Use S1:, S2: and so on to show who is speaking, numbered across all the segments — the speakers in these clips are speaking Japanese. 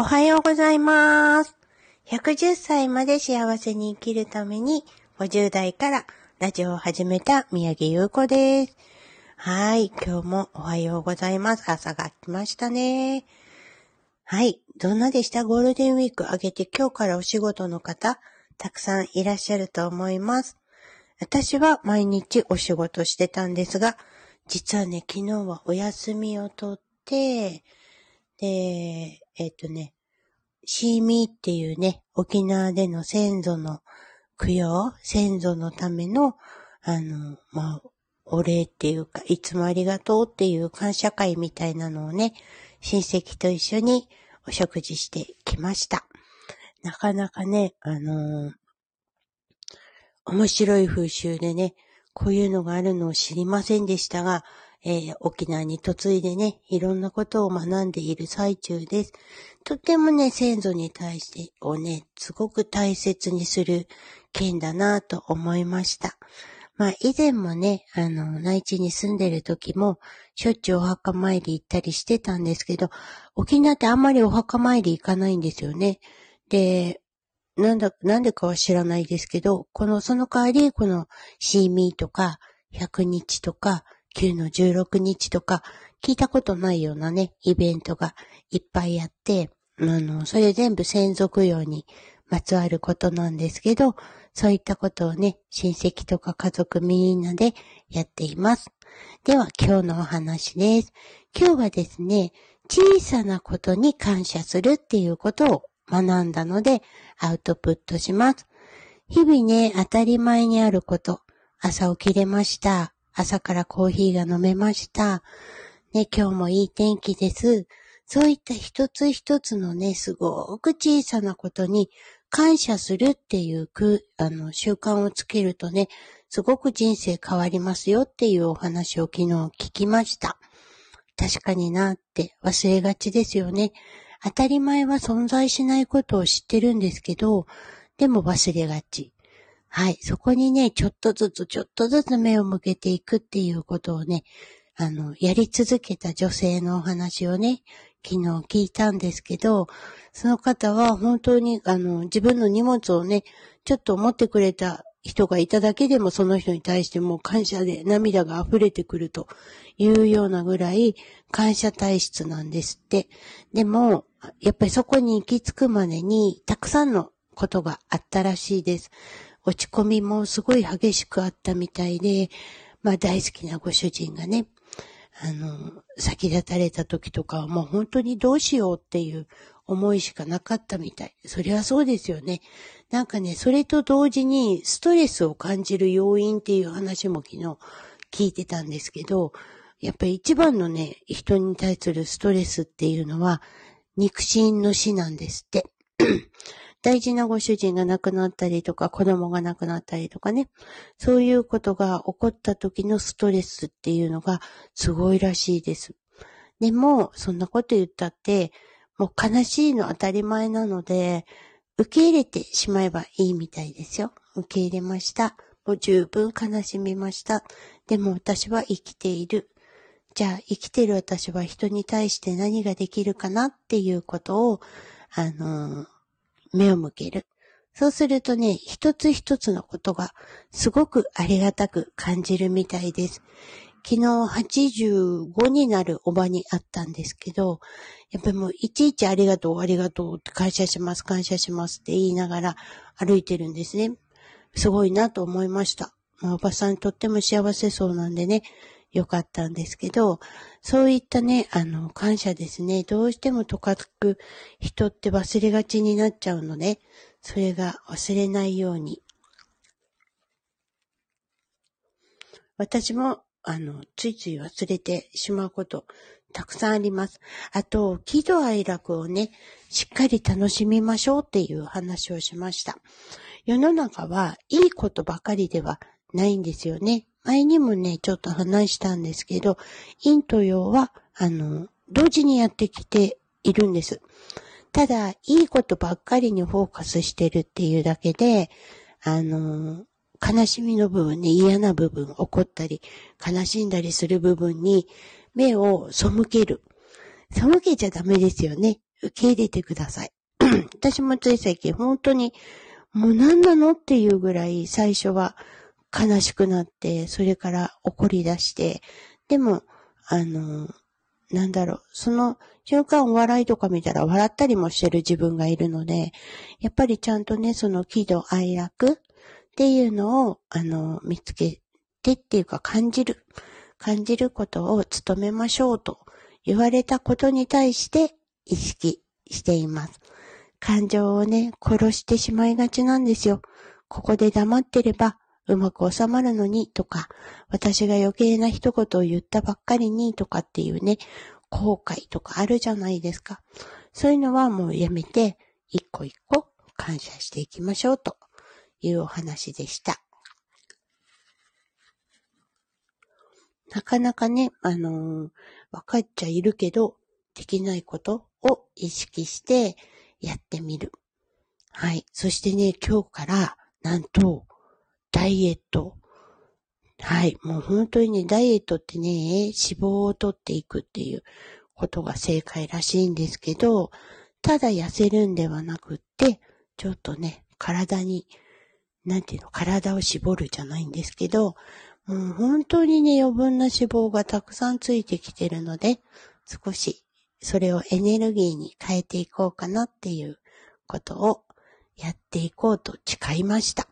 S1: おはようございます。110歳まで幸せに生きるために、50代からラジオを始めた宮城優子です。はい、今日もおはようございます。朝が来ましたね。はい、どんなでした？ゴールデンウィーク明けて今日からお仕事の方、たくさんいらっしゃると思います。私は毎日お仕事してたんですが、実はね、昨日はお休みをとって、で、えっ、とね、シーミーっていうね、沖縄での先祖の供養、先祖のための、あの、まあ、お礼っていうか、いつもありがとうっていう感謝会みたいなのをね、親戚と一緒にお食事してきました。なかなかね、あのー面白い風習でね、こういうのがあるのを知りませんでしたが、えー沖縄に嫁いでね、いろんなことを学んでいる最中です。とってもね、先祖に対してをね、すごく大切にする県だなと思いました。まあ、以前もね、あの、内地に住んでる時も、しょっちゅうお墓参り行ったりしてたんですけど、沖縄ってあんまりお墓参り行かないんですよね。で、なんだ、なんでかは知らないですけど、この、その代わり、この、シーミーとか、100日とか、9の16日とか、聞いたことないようなね、イベントがいっぱいあって、あの、それ全部先祖供養にまつわることなんですけど、そういったことをね、親戚とか家族みんなでやっています。では、今日のお話です。今日はですね、小さなことに感謝するっていうことを学んだので、アウトプットします。日々ね、当たり前にあること。朝起きれました。朝からコーヒーが飲めました。ね、今日もいい天気です。そういった一つ一つのね、すごく小さなことに感謝するっていうく、あの、習慣をつけるとね、すごく人生変わりますよっていうお話を昨日聞きました。確かになって忘れがちですよね。当たり前は存在しないことを知ってるんですけど、でも忘れがち。はい。そこにね、ちょっとずつちょっとずつ目を向けていくっていうことをね、あの、やり続けた女性のお話をね、昨日聞いたんですけど、その方は本当に、あの、自分の荷物をね、ちょっと持ってくれた人がいただけでもその人に対してもう感謝で涙が溢れてくるというようなぐらい感謝体質なんですって。でも、やっぱりそこに行き着くまでにたくさんのことがあったらしいです。落ち込みもすごい激しくあったみたいで、まあ大好きなご主人がね、あの、先立たれた時とかはもう本当にどうしようっていう思いしかなかったみたい。それはそうですよね。なんかね、それと同時にストレスを感じる要因っていう話も昨日聞いてたんですけど、やっぱり一番のね、人に対するストレスっていうのは、肉親の死なんですって。大事なご主人が亡くなったりとか、子供が亡くなったりとかね、そういうことが起こった時のストレスっていうのがすごいらしいです。でも、そんなこと言ったって、もう悲しいの当たり前なので、受け入れてしまえばいいみたいですよ。受け入れました。もう十分悲しみました。でも私は生きている。じゃあ生きてる私は人に対して何ができるかなっていうことを、あのー目を向ける。そうするとね、一つ一つのことがすごくありがたく感じるみたいです。昨日85になるおばに会ったんですけど、やっぱりもういちいちありがとう、ありがとうって感謝します、感謝しますって言いながら歩いてるんですね。すごいなと思いました。まあ、おばさんとっても幸せそうなんでね、よかったんですけど、そういったね、あの、感謝ですね。どうしてもとかつく人って忘れがちになっちゃうので、それが忘れないように。私も、あの、ついつい忘れてしまうこと、たくさんあります。あと、喜怒哀楽をね、しっかり楽しみましょうっていう話をしました。世の中はいいことばかりではないんですよね。前にもね、ちょっと話したんですけど、陰と陽は、あの、同時にやってきているんです。ただ、いいことばっかりにフォーカスしてるっていうだけで、あの、悲しみの部分ね、嫌な部分、怒ったり、悲しんだりする部分に目を背ける。背けちゃダメですよね。受け入れてください。私もつい最近本当にもう何なのっていうぐらい最初は悲しくなって、それから怒り出して、でも、あの、なんだろう、その瞬間お笑いとか見たら笑ったりもしてる自分がいるので、やっぱりちゃんとね、その喜怒哀楽っていうのを、あの、見つけてっていうか感じる、感じることを努めましょうと言われたことに対して意識しています。感情をね、殺してしまいがちなんですよ。ここで黙ってればうまく収まるのにとか、私が余計な一言を言ったばっかりにとかっていうね、後悔とかあるじゃないですか。そういうのはもうやめて、一個一個感謝していきましょうというお話でした。なかなかね、あのー、分かっちゃいるけど、できないことを意識してやってみる。はい。そしてね、今日から、なんと、ダイエット。はい。もう本当にね、ダイエットってね、脂肪を取っていくっていうことが正解らしいんですけど、ただ痩せるんではなくって、ちょっとね、体に、なんていうの、体を絞るじゃないんですけど、もう本当にね、余分な脂肪がたくさんついてきてるので、少しそれをエネルギーに変えていこうかなっていうことをやっていこうと誓いました。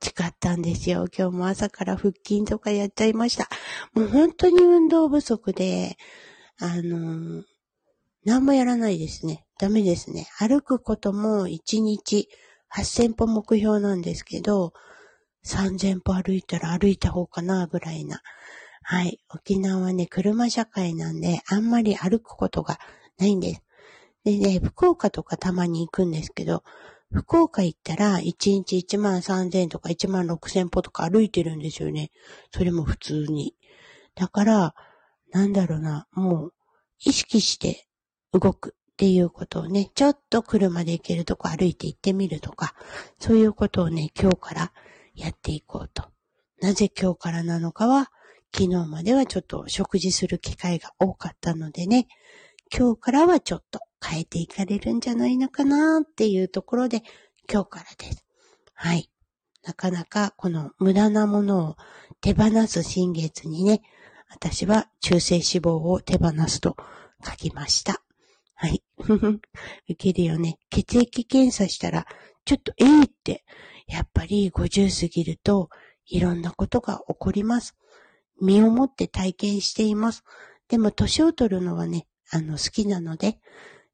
S1: 誓ったんですよ。今日も朝から腹筋とかやっちゃいました。もう本当に運動不足で、あのー、何もやらないですね。ダメですね。歩くことも1日8000歩目標なんですけど、3000歩歩いたら歩いた方かなぐらいなはい。沖縄はね、車社会なんで、あんまり歩くことがないんです。でね、福岡とかたまに行くんですけど、福岡行ったら、1日1万3000とか1万6000歩とか歩いてるんですよね。それも普通に。だから、なんだろうな、もう、意識して動くっていうことをね、ちょっと車で行けるとこ歩いて行ってみるとか、そういうことをね、今日からやっていこうと。なぜ今日からなのかは、昨日まではちょっと食事する機会が多かったのでね、今日からはちょっと変えていかれるんじゃないのかなっていうところで、今日からです。はい。なかなかこの無駄なものを手放す新月にね、私は中性脂肪を手放すと書きました。はい。受けるよね。血液検査したら、ちょっとええって、やっぱり50過ぎるといろんなことが起こります。身をもって体験しています。でも、年を取るのはね、あの、好きなので、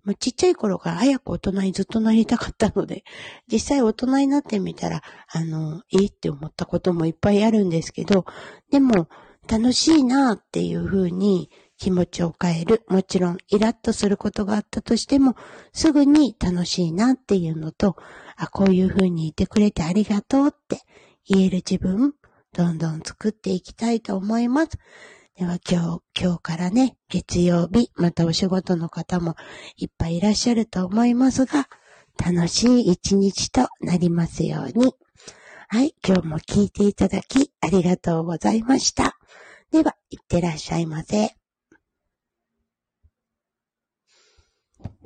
S1: もうちっちゃい頃から早く大人にずっとなりたかったので、実際大人になってみたら、あの、いいって思ったこともいっぱいあるんですけど、でも、楽しいなっていう風に気持ちを変える。もちろん、イラッとすることがあったとしても、すぐに楽しいなっていうのと、あ、こういう風にいてくれてありがとうって言える自分、どんどん作っていきたいと思います。では今日、今日からね、月曜日、またお仕事の方もいっぱいいらっしゃると思いますが、楽しい一日となりますように。はい、今日も聞いていただきありがとうございました。では、いってらっしゃいませ。